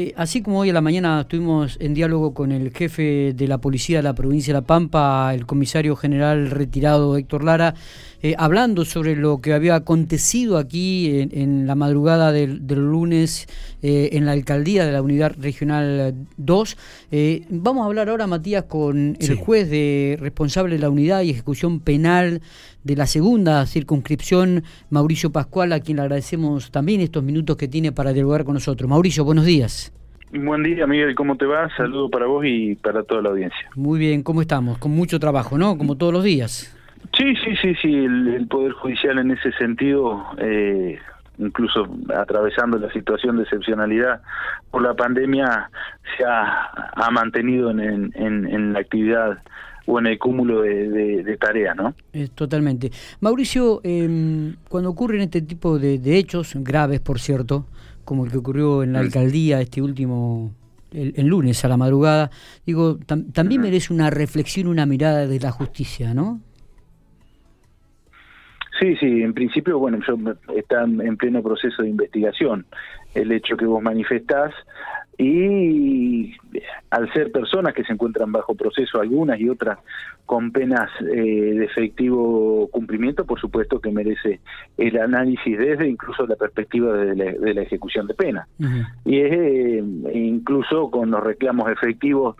Eh, así como hoy a la mañana estuvimos en diálogo con el jefe de la policía de la provincia de La Pampa, el comisario general retirado Héctor Lara, eh, hablando sobre lo que había acontecido aquí en, la madrugada del, lunes eh, en la alcaldía de la Unidad Regional 2. vamos a hablar ahora, Matías, con el juez de responsable de la unidad y ejecución penal de la segunda circunscripción, Mauricio Pascual, a quien le agradecemos también estos minutos que tiene para dialogar con nosotros. Mauricio, buenos días. Buen día, Miguel, ¿cómo te va? Saludo para vos y para toda la audiencia. Muy bien, ¿cómo estamos? Con mucho trabajo, ¿no? Como todos los días. Sí, sí, sí, sí, el, Poder Judicial en ese sentido, eh, incluso atravesando la situación de excepcionalidad por la pandemia, se ha, mantenido en, en la actividad o en el cúmulo de, tareas, ¿no? totalmente. Mauricio, em, cuando ocurren este tipo de, hechos, graves por cierto, como el que ocurrió en la alcaldía este último, el, lunes a la madrugada, digo, también merece una reflexión, una mirada de la justicia, ¿no? Sí, sí, en principio, bueno, yo están en pleno proceso de investigación. El hecho que vos manifestás y al ser personas que se encuentran bajo proceso, algunas y otras con penas eh, de efectivo cumplimiento, por supuesto que merece el análisis desde incluso la perspectiva de la, ejecución de pena. Y es eh, incluso con los reclamos efectivos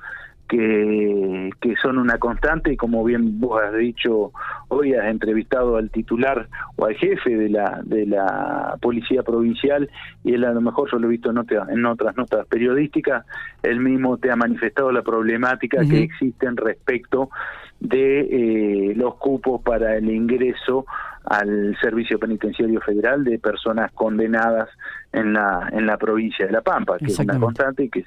que, que son una constante y como bien vos has dicho hoy has entrevistado al titular o al jefe de la de la policía provincial y él a lo mejor yo lo he visto en, en otras notas periodísticas él mismo te ha manifestado la problemática que existen respecto de eh, los cupos para el ingreso al servicio penitenciario federal de personas condenadas en la en la provincia de La Pampa que es una constante y que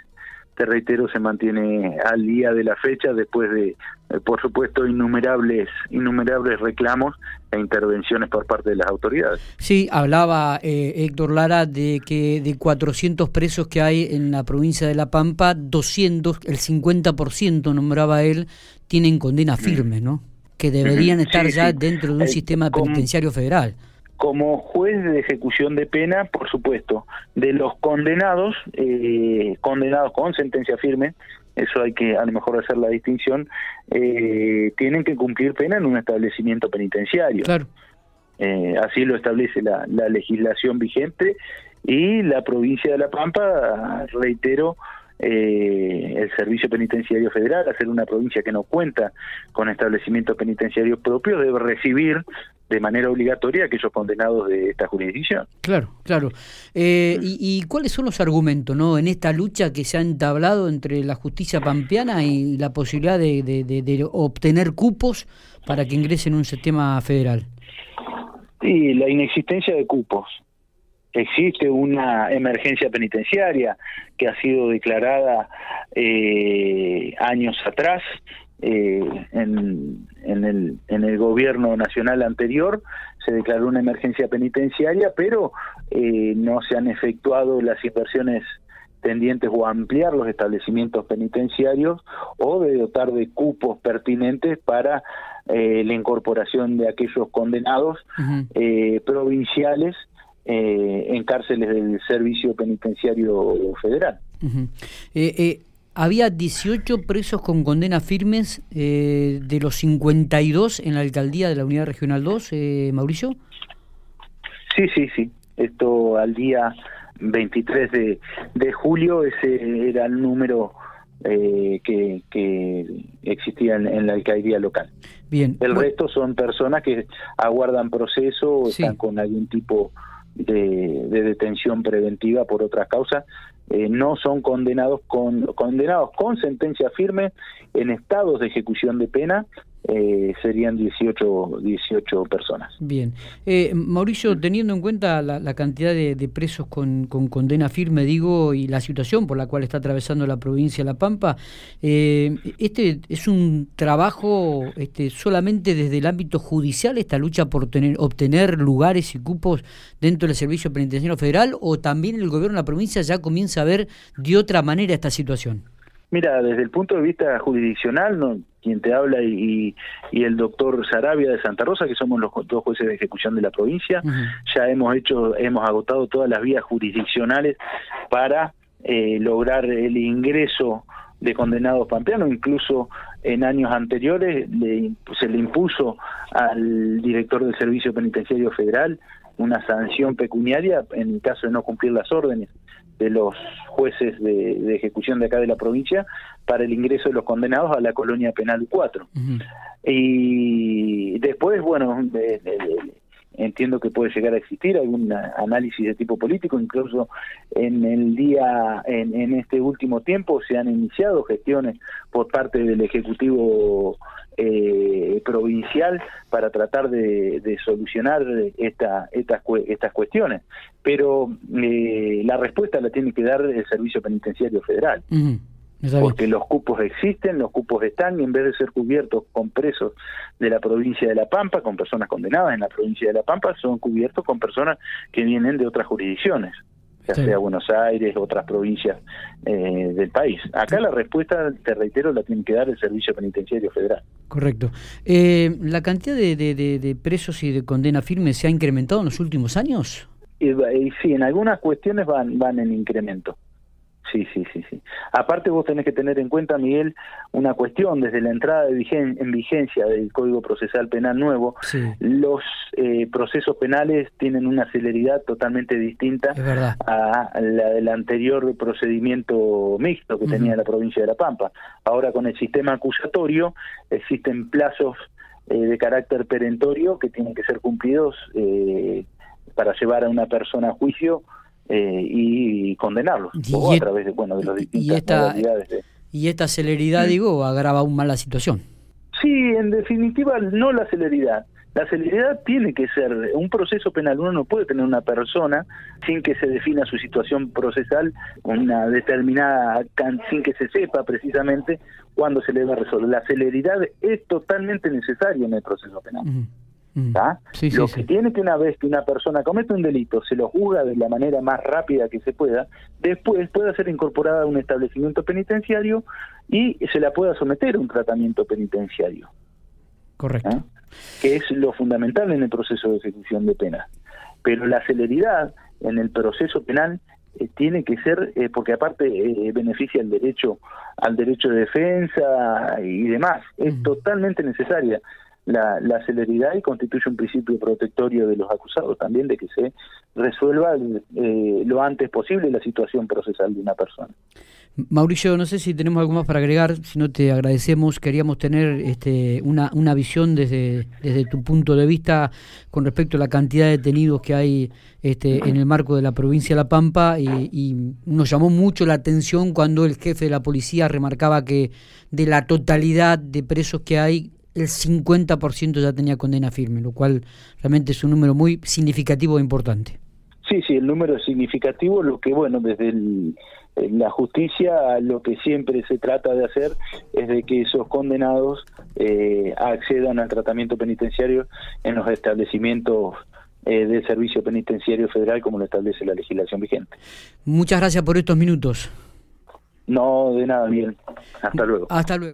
te reitero, se mantiene al día de la fecha después de, eh, por supuesto, innumerables, innumerables reclamos e intervenciones por parte de las autoridades. Sí, hablaba eh, Héctor Lara de que de 400 presos que hay en la provincia de La Pampa, 200, el 50% nombraba él, tienen condena firme, ¿no? Que deberían estar ya dentro de un sistema penitenciario federal como juez de ejecución de pena, por supuesto, de los condenados, eh, condenados con sentencia firme, eso hay que a lo mejor hacer la distinción, eh, tienen que cumplir pena en un establecimiento penitenciario. Claro. Eh, así lo establece la, la legislación vigente y la provincia de La Pampa, reitero, eh, el Servicio Penitenciario Federal, hacer una provincia que no cuenta con establecimientos penitenciarios propios, debe recibir de manera obligatoria a aquellos condenados de esta jurisdicción. Claro, claro. Eh, y, cuáles son los argumentos no en esta lucha que se ha entablado entre la justicia pampeana y la posibilidad de, de obtener cupos para que ingresen en un sistema federal? Sí, la inexistencia de cupos existe una emergencia penitenciaria que ha sido declarada eh, años atrás eh, en, en, el, en el gobierno nacional anterior se declaró una emergencia penitenciaria, pero eh, no se han efectuado las inversiones tendientes o a ampliar los establecimientos penitenciarios o de dotar de cupos pertinentes para la incorporación de aquellos condenados provinciales eh, en cárceles del Servicio Penitenciario Federal. Eh, eh, había 18 presos con condenas firmes de los 52 en la alcaldía de la Unidad Regional 2, Mauricio. Sí, sí, sí. Esto al día 23 de, de julio, ese era el número que, que, existía en, la alcaldía local. Bien. El resto son personas que aguardan proceso o están con algún tipo de, detención preventiva por otras causas eh, no son condenados con condenados con sentencia firme en estados de ejecución de pena eh, serían 18, 18 personas. Bien. Eh, Mauricio, teniendo en cuenta la, cantidad de, presos con, condena firme, digo, y la situación por la cual está atravesando la provincia de La Pampa, eh, ¿este es un trabajo este, solamente desde el ámbito judicial, esta lucha por tener, obtener lugares y cupos dentro del Servicio Penitenciario Federal, o también el gobierno de la provincia ya comienza a ver de otra manera esta situación? Mira, desde el punto de vista jurisdiccional, no, quien te habla y, y, el doctor Sarabia de Santa Rosa, que somos los dos jueces de ejecución de la provincia, ya hemos hecho, hemos agotado todas las vías jurisdiccionales para eh, lograr el ingreso de condenados pampeanos, incluso en años anteriores se le impuso al director del Servicio Penitenciario Federal una sanción pecuniaria en el caso de no cumplir las órdenes de los jueces de, ejecución de acá de la provincia para el ingreso de los condenados a la colonia penal 4. Y después, bueno, entiendo que puede llegar a existir algún análisis de tipo político, incluso en el día, en, en este último tiempo se han iniciado gestiones por parte del Ejecutivo eh, provincial para tratar de, solucionar esta, estas, estas cuestiones. Pero eh, la respuesta la tiene que dar el Servicio Penitenciario Federal. Porque los cupos existen, los cupos están, y en vez de ser cubiertos con presos de la provincia de La Pampa, con personas condenadas en la provincia de La Pampa, son cubiertos con personas que vienen de otras jurisdicciones ya sea Buenos Aires, otras provincias eh, del país. Acá la respuesta, te reitero, la tiene que dar el Servicio Penitenciario Federal. Correcto. Eh, ¿La cantidad de, de, presos y de condena firme se ha incrementado en los últimos años? Sí, en algunas cuestiones van, van en incremento. Sí, sí, sí, sí. Aparte vos tenés que tener en cuenta, Miguel, una cuestión, desde la entrada de en vigencia del Código Procesal Penal nuevo, los eh, procesos penales tienen una celeridad totalmente distinta a la del anterior procedimiento mixto que tenía la provincia de La Pampa. Ahora con el sistema acusatorio existen plazos eh, de carácter perentorio que tienen que ser cumplidos eh, para llevar a una persona a juicio eh, y condenarlos a través de, bueno, de los distintas y esta, Y esta celeridad, digo, agrava aún más la situación. Sí, en definitiva, no la celeridad. La celeridad tiene que ser un proceso penal. Uno no puede tener una persona sin que se defina su situación procesal, una determinada, sin que se sepa precisamente cuándo se le va a resolver. La celeridad es totalmente necesaria en el proceso penal. Mm. lo que tiene que una vez que una persona comete un delito, se lo juzga de la manera más rápida que se pueda, después puede ser incorporada a un establecimiento penitenciario y se la pueda someter a un tratamiento penitenciario. Correcto. ¿Ah? Que es lo fundamental en el proceso de ejecución de pena. Pero la celeridad en el proceso penal eh, tiene que ser eh, porque aparte eh, beneficia al derecho al derecho de defensa y demás es totalmente necesaria la, la, celeridad y constituye un principio protectorio de los acusados también de que se resuelva eh, lo antes posible la situación procesal de una persona. Mauricio, no sé si tenemos algo más para agregar, si no te agradecemos, queríamos tener este, una, una visión desde, desde tu punto de vista con respecto a la cantidad de detenidos que hay este, en el marco de la provincia de La Pampa y, y nos llamó mucho la atención cuando el jefe de la policía remarcaba que de la totalidad de presos que hay, el 50% ya tenía condena firme, lo cual realmente es un número muy significativo e importante. Sí, sí, el número es significativo, lo que bueno, desde la justicia lo que siempre se trata de hacer es de que esos condenados eh, accedan al tratamiento penitenciario en los establecimientos eh, del Servicio Penitenciario Federal como lo establece la legislación vigente. Muchas gracias por estos minutos. No, de nada, bien. Hasta luego. Hasta luego.